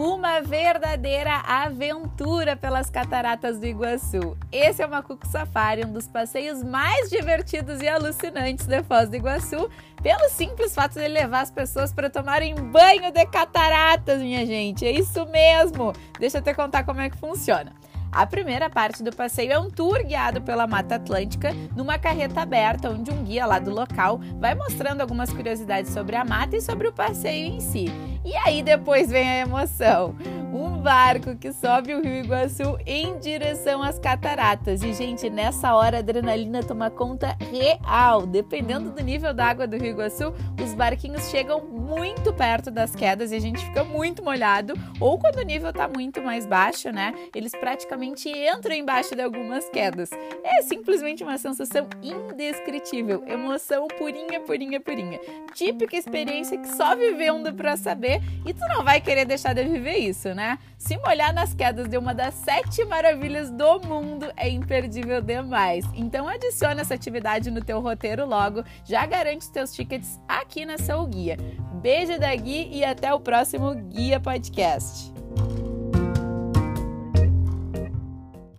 uma verdadeira aventura pelas cataratas do Iguaçu. Esse é o Macuco Safari, um dos passeios mais divertidos e alucinantes de Foz do Iguaçu, pelo simples fato de levar as pessoas para tomarem banho de cataratas, minha gente. É isso mesmo. Deixa eu te contar como é que funciona. A primeira parte do passeio é um tour guiado pela Mata Atlântica numa carreta aberta, onde um guia lá do local vai mostrando algumas curiosidades sobre a mata e sobre o passeio em si. E aí depois vem a emoção barco que sobe o Rio Iguaçu em direção às cataratas. E, gente, nessa hora a adrenalina toma conta real. Dependendo do nível da água do Rio Iguaçu, os barquinhos chegam muito perto das quedas e a gente fica muito molhado. Ou quando o nível tá muito mais baixo, né? Eles praticamente entram embaixo de algumas quedas. É simplesmente uma sensação indescritível. Emoção purinha, purinha, purinha. Típica experiência que só vivendo pra saber e tu não vai querer deixar de viver isso, né? Se molhar nas quedas de uma das sete maravilhas do mundo é imperdível demais. Então adicione essa atividade no teu roteiro logo, já garante os teus tickets aqui na Soul Guia. Beijo da Gui e até o próximo Guia Podcast.